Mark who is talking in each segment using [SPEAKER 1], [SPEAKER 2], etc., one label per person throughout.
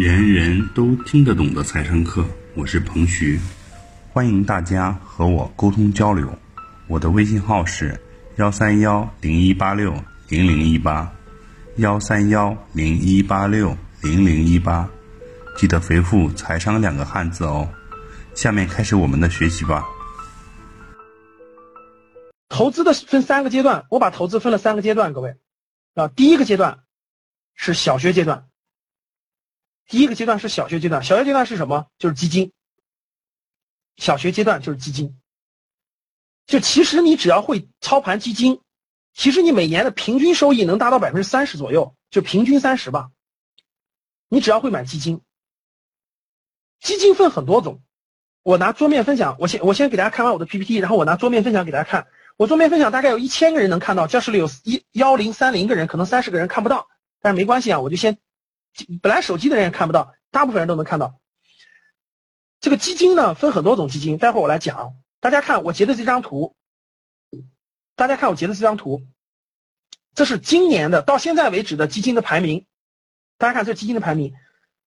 [SPEAKER 1] 人人都听得懂的财商课，我是彭徐，欢迎大家和我沟通交流。我的微信号是幺三幺零一八六零零一八，幺三幺零一八六零零一八，记得回复“财商”两个汉字哦。下面开始我们的学习吧。
[SPEAKER 2] 投资的分三个阶段，我把投资分了三个阶段，各位啊，第一个阶段是小学阶段。第一个阶段是小学阶段，小学阶段是什么？就是基金。小学阶段就是基金。就其实你只要会操盘基金，其实你每年的平均收益能达到百分之三十左右，就平均三十吧。你只要会买基金，基金分很多种。我拿桌面分享，我先我先给大家看完我的 PPT，然后我拿桌面分享给大家看。我桌面分享大概有一千个人能看到，教室里有一幺零三零个人，可能三十个人看不到，但是没关系啊，我就先。本来手机的人也看不到，大部分人都能看到。这个基金呢，分很多种基金，待会儿我来讲。大家看我截的这张图，大家看我截的这张图，这是今年的到现在为止的基金的排名。大家看这基金的排名，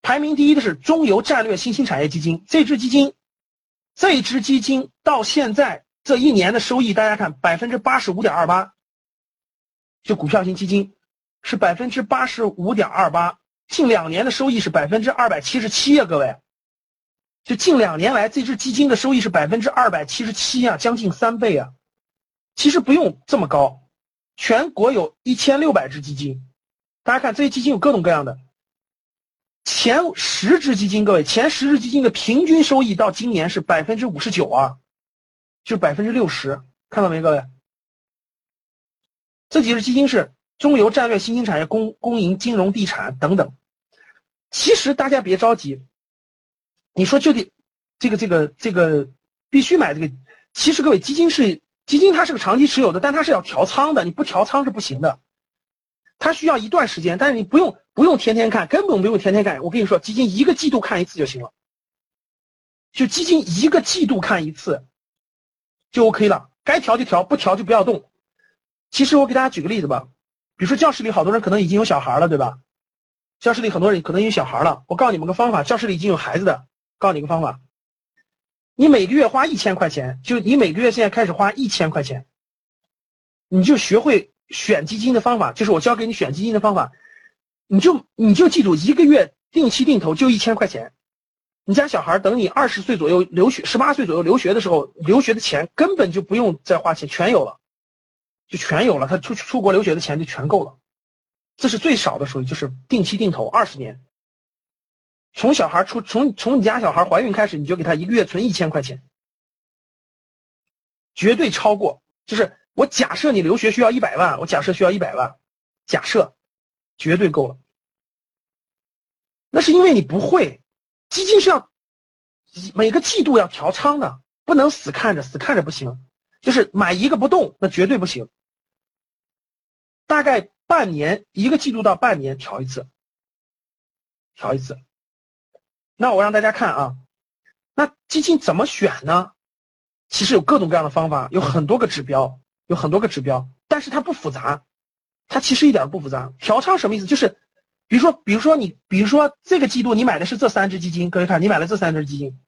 [SPEAKER 2] 排名第一的是中邮战略新兴产业基金。这支基金，这支基金到现在这一年的收益，大家看百分之八十五点二八，就股票型基金是百分之八十五点二八。近两年的收益是百分之二百七十七呀，各位，就近两年来这支基金的收益是百分之二百七十七啊，将近三倍啊。其实不用这么高，全国有一千六百只基金，大家看这些基金有各种各样的。前十只基金，各位，前十只基金的平均收益到今年是百分之五十九啊，就百分之六十，看到没，各位？这几只基金是。中游战略新兴产业、公公营金融、地产等等，其实大家别着急，你说就得这个这个这个必须买这个。其实各位，基金是基金，它是个长期持有的，但它是要调仓的，你不调仓是不行的。它需要一段时间，但是你不用不用天天看，根本不用天天看。我跟你说，基金一个季度看一次就行了，就基金一个季度看一次就 OK 了，该调就调，不调就不要动。其实我给大家举个例子吧。比如说教室里好多人可能已经有小孩了，对吧？教室里很多人可能有小孩了。我告诉你们个方法，教室里已经有孩子的，告诉你个方法，你每个月花一千块钱，就你每个月现在开始花一千块钱，你就学会选基金的方法，就是我教给你选基金的方法，你就你就记住一个月定期定投就一千块钱，你家小孩等你二十岁左右留学，十八岁左右留学的时候，留学的钱根本就不用再花钱，全有了。就全有了，他出出国留学的钱就全够了，这是最少的收益，就是定期定投二十年。从小孩出从从你家小孩怀孕开始，你就给他一个月存一千块钱，绝对超过。就是我假设你留学需要一百万，我假设需要一百万，假设绝对够了。那是因为你不会，基金是要每个季度要调仓的，不能死看着，死看着不行，就是买一个不动，那绝对不行。大概半年一个季度到半年调一次，调一次。那我让大家看啊，那基金怎么选呢？其实有各种各样的方法，有很多个指标，有很多个指标，但是它不复杂，它其实一点都不复杂。调仓什么意思？就是比如说，比如说你，比如说这个季度你买的是这三只基金，各位看，你买了这三只基金，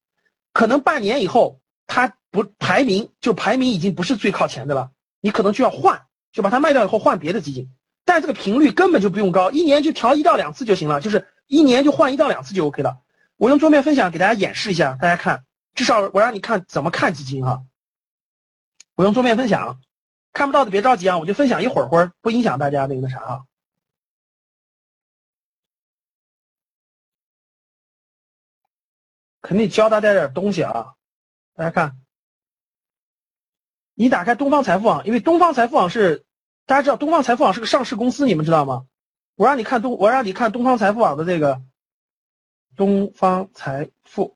[SPEAKER 2] 可能半年以后它不排名就排名已经不是最靠前的了，你可能就要换。就把它卖掉以后换别的基金，但这个频率根本就不用高，一年就调一到两次就行了，就是一年就换一到两次就 OK 了。我用桌面分享给大家演示一下，大家看，至少我让你看怎么看基金哈。我用桌面分享，看不到的别着急啊，我就分享一会儿会儿，不影响大家那个那啥啊。肯定教大家点东西啊，大家看。你打开东方财富网，因为东方财富网是大家知道，东方财富网是个上市公司，你们知道吗？我让你看东，我让你看东方财富网的这个东方财富，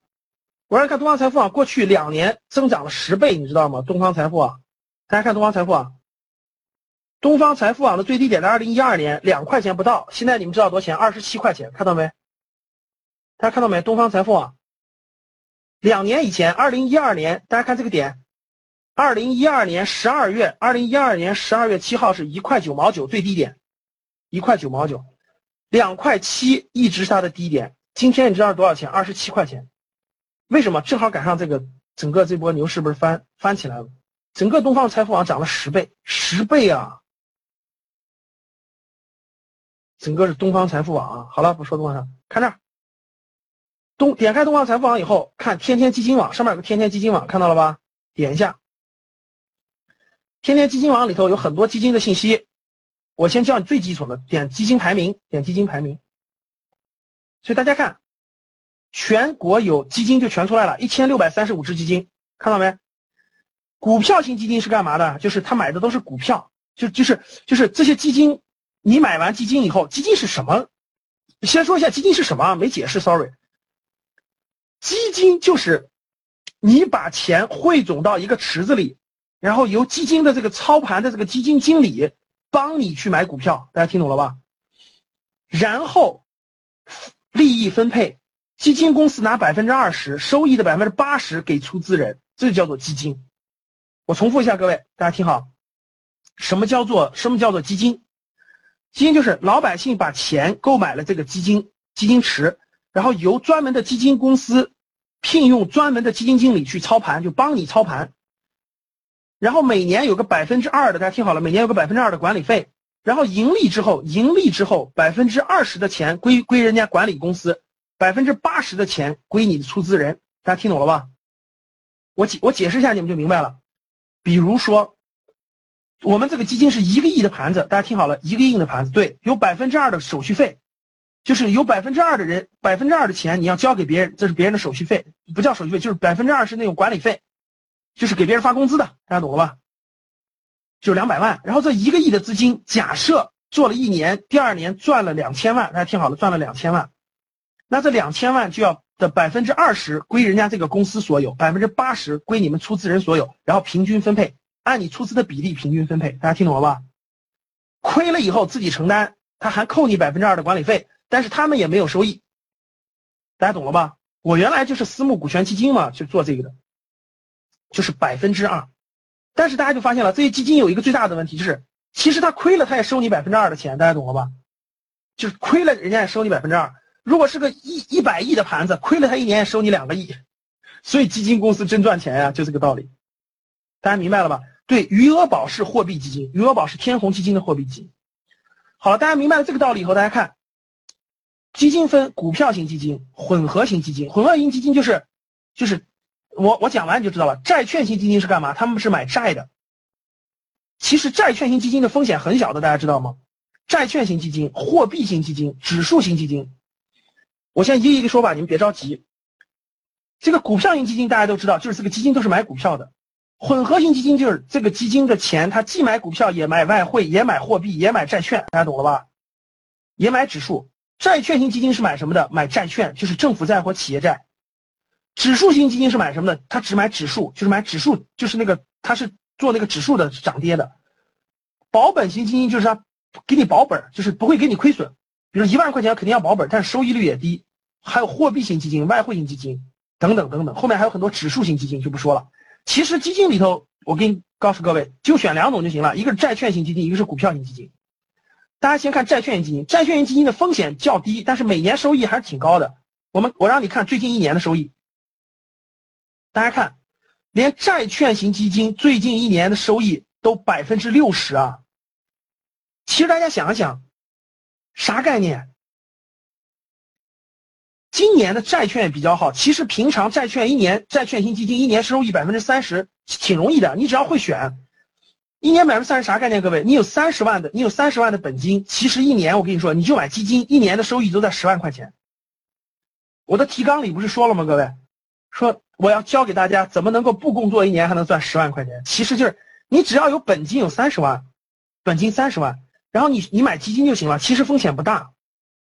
[SPEAKER 2] 我让你看东方财富网过去两年增长了十倍，你知道吗？东方财富网，大家看东方财富网，东方财富网的最低点在二零一二年两块钱不到，现在你们知道多少钱？二十七块钱，看到没？大家看到没？东方财富网两年以前，二零一二年，大家看这个点。二零一二年十二月，二零一二年十二月七号是一块九毛九最低点，一块九毛九，两块七一直是它的低点。今天你知道是多少钱？二十七块钱。为什么？正好赶上这个整个这波牛市不是翻翻起来了？整个东方财富网涨了十倍，十倍啊！整个是东方财富网啊。好了，不说东方上，看这儿。东点开东方财富网以后，看天天基金网上面有个天天基金网，看到了吧？点一下，天天基金网里头有很多基金的信息。我先教你最基础的，点基金排名，点基金排名。所以大家看，全国有基金就全出来了，一千六百三十五只基金，看到没？股票型基金是干嘛的？就是他买的都是股票，就就是就是这些基金，你买完基金以后，基金是什么？先说一下基金是什么，没解释，sorry。基金就是你把钱汇总到一个池子里，然后由基金的这个操盘的这个基金经理帮你去买股票，大家听懂了吧？然后利益分配，基金公司拿百分之二十，收益的百分之八十给出资人，这就叫做基金。我重复一下，各位大家听好，什么叫做什么叫做基金？基金就是老百姓把钱购买了这个基金基金池。然后由专门的基金公司聘用专门的基金经理去操盘，就帮你操盘。然后每年有个百分之二的，大家听好了，每年有个百分之二的管理费。然后盈利之后，盈利之后百分之二十的钱归归人家管理公司，百分之八十的钱归你的出资人。大家听懂了吧？我解我解释一下，你们就明白了。比如说，我们这个基金是一个亿的盘子，大家听好了，一个亿的盘子，对，有百分之二的手续费。就是有百分之二的人，百分之二的钱你要交给别人，这是别人的手续费，不叫手续费，就是百分之二是那种管理费，就是给别人发工资的，大家懂了吧？就两百万，然后这一个亿的资金，假设做了一年，第二年赚了两千万，大家听好了，赚了两千万，那这两千万就要的百分之二十归人家这个公司所有，百分之八十归你们出资人所有，然后平均分配，按你出资的比例平均分配，大家听懂了吧？亏了以后自己承担，他还扣你百分之二的管理费。但是他们也没有收益，大家懂了吧？我原来就是私募股权基金嘛，去做这个的，就是百分之二。但是大家就发现了，这些基金有一个最大的问题，就是其实他亏了，他也收你百分之二的钱，大家懂了吧？就是亏了，人家也收你百分之二。如果是个一一百亿的盘子，亏了他一年也收你两个亿。所以基金公司真赚钱呀，就这个道理。大家明白了吧？对，余额宝是货币基金，余额宝是天弘基金的货币基金。好了，大家明白了这个道理以后，大家看。基金分股票型基金、混合型基金。混合型基金就是，就是我我讲完你就知道了。债券型基金是干嘛？他们是买债的。其实债券型基金的风险很小的，大家知道吗？债券型基金、货币型基金、指数型基金，我先一个一个说吧，你们别着急。这个股票型基金大家都知道，就是这个基金都是买股票的。混合型基金就是这个基金的钱，它既买股票，也买外汇，也买货币，也买债券，大家懂了吧？也买指数。债券型基金是买什么的？买债券，就是政府债或企业债。指数型基金是买什么的？它只买指数，就是买指数，就是那个它是做那个指数的涨跌的。保本型基金就是它给你保本，就是不会给你亏损。比如一万块钱肯定要保本，但是收益率也低。还有货币型基金、外汇型基金等等等等，后面还有很多指数型基金就不说了。其实基金里头，我给你告诉各位，就选两种就行了，一个是债券型基金，一个是股票型基金。大家先看债券型基金，债券型基金的风险较低，但是每年收益还是挺高的。我们我让你看最近一年的收益，大家看，连债券型基金最近一年的收益都百分之六十啊！其实大家想一想，啥概念？今年的债券比较好，其实平常债券一年债券型基金一年收益百分之三十挺容易的，你只要会选。一年百分之三十啥概念？各位，你有三十万的，你有三十万的本金，其实一年我跟你说，你就买基金，一年的收益都在十万块钱。我的提纲里不是说了吗？各位，说我要教给大家怎么能够不工作一年还能赚十万块钱。其实就是你只要有本金有三十万，本金三十万，然后你你买基金就行了。其实风险不大，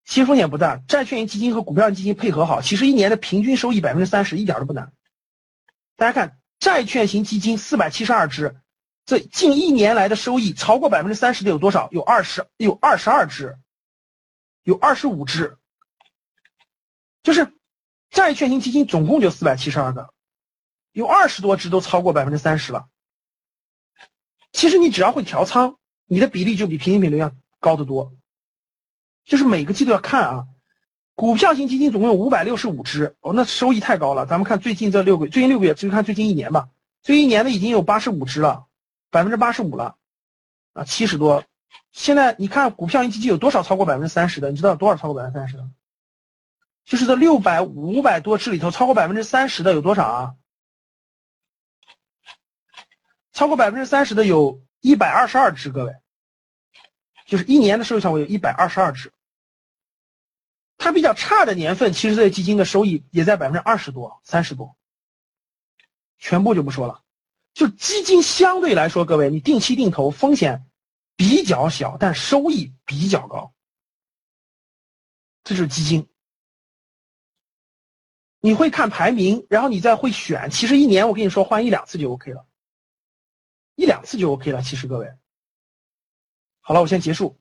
[SPEAKER 2] 其实风险不大。债券型基金和股票型基金配合好，其实一年的平均收益百分之三十一点都不难。大家看，债券型基金四百七十二只。这近一年来的收益超过百分之三十的有多少？有二十，有二十二只，有二十五只，就是债券型基金总共就四百七十二个，有二十多只都超过百分之三十了。其实你只要会调仓，你的比例就比平均比率要高得多。就是每个季度要看啊，股票型基金总共有五百六十五只，哦，那收益太高了。咱们看最近这六个，最近六个月，就看最近一年吧。最近一年的已经有八十五只了，百分之八十五了，啊，七十多。现在你看股票型基金有多少超过百分之三十的？你知道有多少超过百分之三十的？就是这六百五百多只里头，超过百分之三十的有多少啊？超过百分之三十的有一百二十二只，各位，就是一年的收益上，我有一百二十二只。它比较差的年份，其实这些基金的收益也在百分之二十多、三十多。全部就不说了，就基金相对来说，各位，你定期定投风险比较小，但收益比较高。这就是基金。你会看排名，然后你再会选。其实一年我跟你说换一两次就 OK 了，一两次就 OK 了。其实各位，好了，我先结束。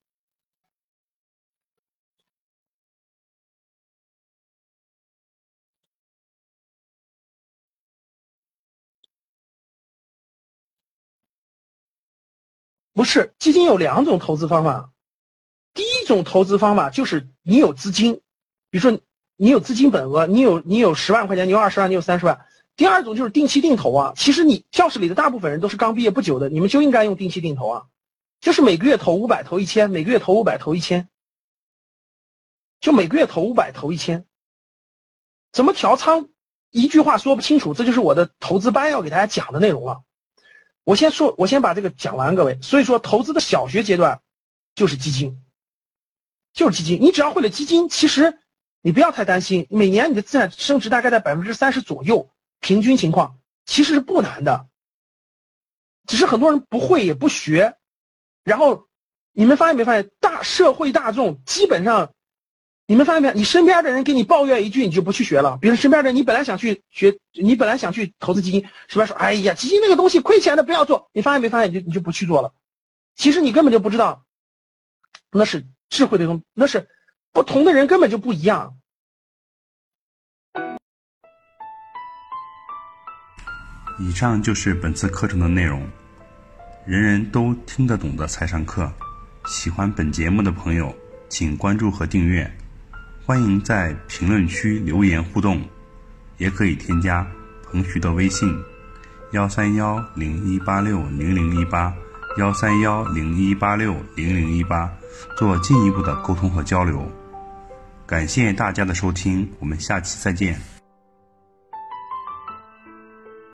[SPEAKER 2] 不是，基金有两种投资方法，第一种投资方法就是你有资金，比如说。你有资金本额，你有你有十万块钱，你有二十万，你有三十万。第二种就是定期定投啊。其实你教室里的大部分人都是刚毕业不久的，你们就应该用定期定投啊，就是每个月投五百，投一千，每个月投五百，投一千，就每个月投五百，投一千。怎么调仓？一句话说不清楚，这就是我的投资班要给大家讲的内容了。我先说，我先把这个讲完，各位。所以说，投资的小学阶段就是基金，就是基金。你只要会了基金，其实。你不要太担心，每年你的资产升值大概在百分之三十左右，平均情况其实是不难的，只是很多人不会也不学，然后你们发现没发现，大社会大众基本上，你们发现没？你身边的人给你抱怨一句，你就不去学了。比如身边的人，你本来想去学，你本来想去投资基金，是吧？说，哎呀，基金那个东西亏钱的，不要做。你发现没发现？你就你就不去做了。其实你根本就不知道，那是智慧的东，那是。不同的人根本就不一样。
[SPEAKER 1] 以上就是本次课程的内容，人人都听得懂的财商课。喜欢本节目的朋友，请关注和订阅。欢迎在评论区留言互动，也可以添加彭徐的微信：幺三幺零一八六零零一八幺三幺零一八六零零一八，做进一步的沟通和交流。感谢大家的收听，我们下期再见。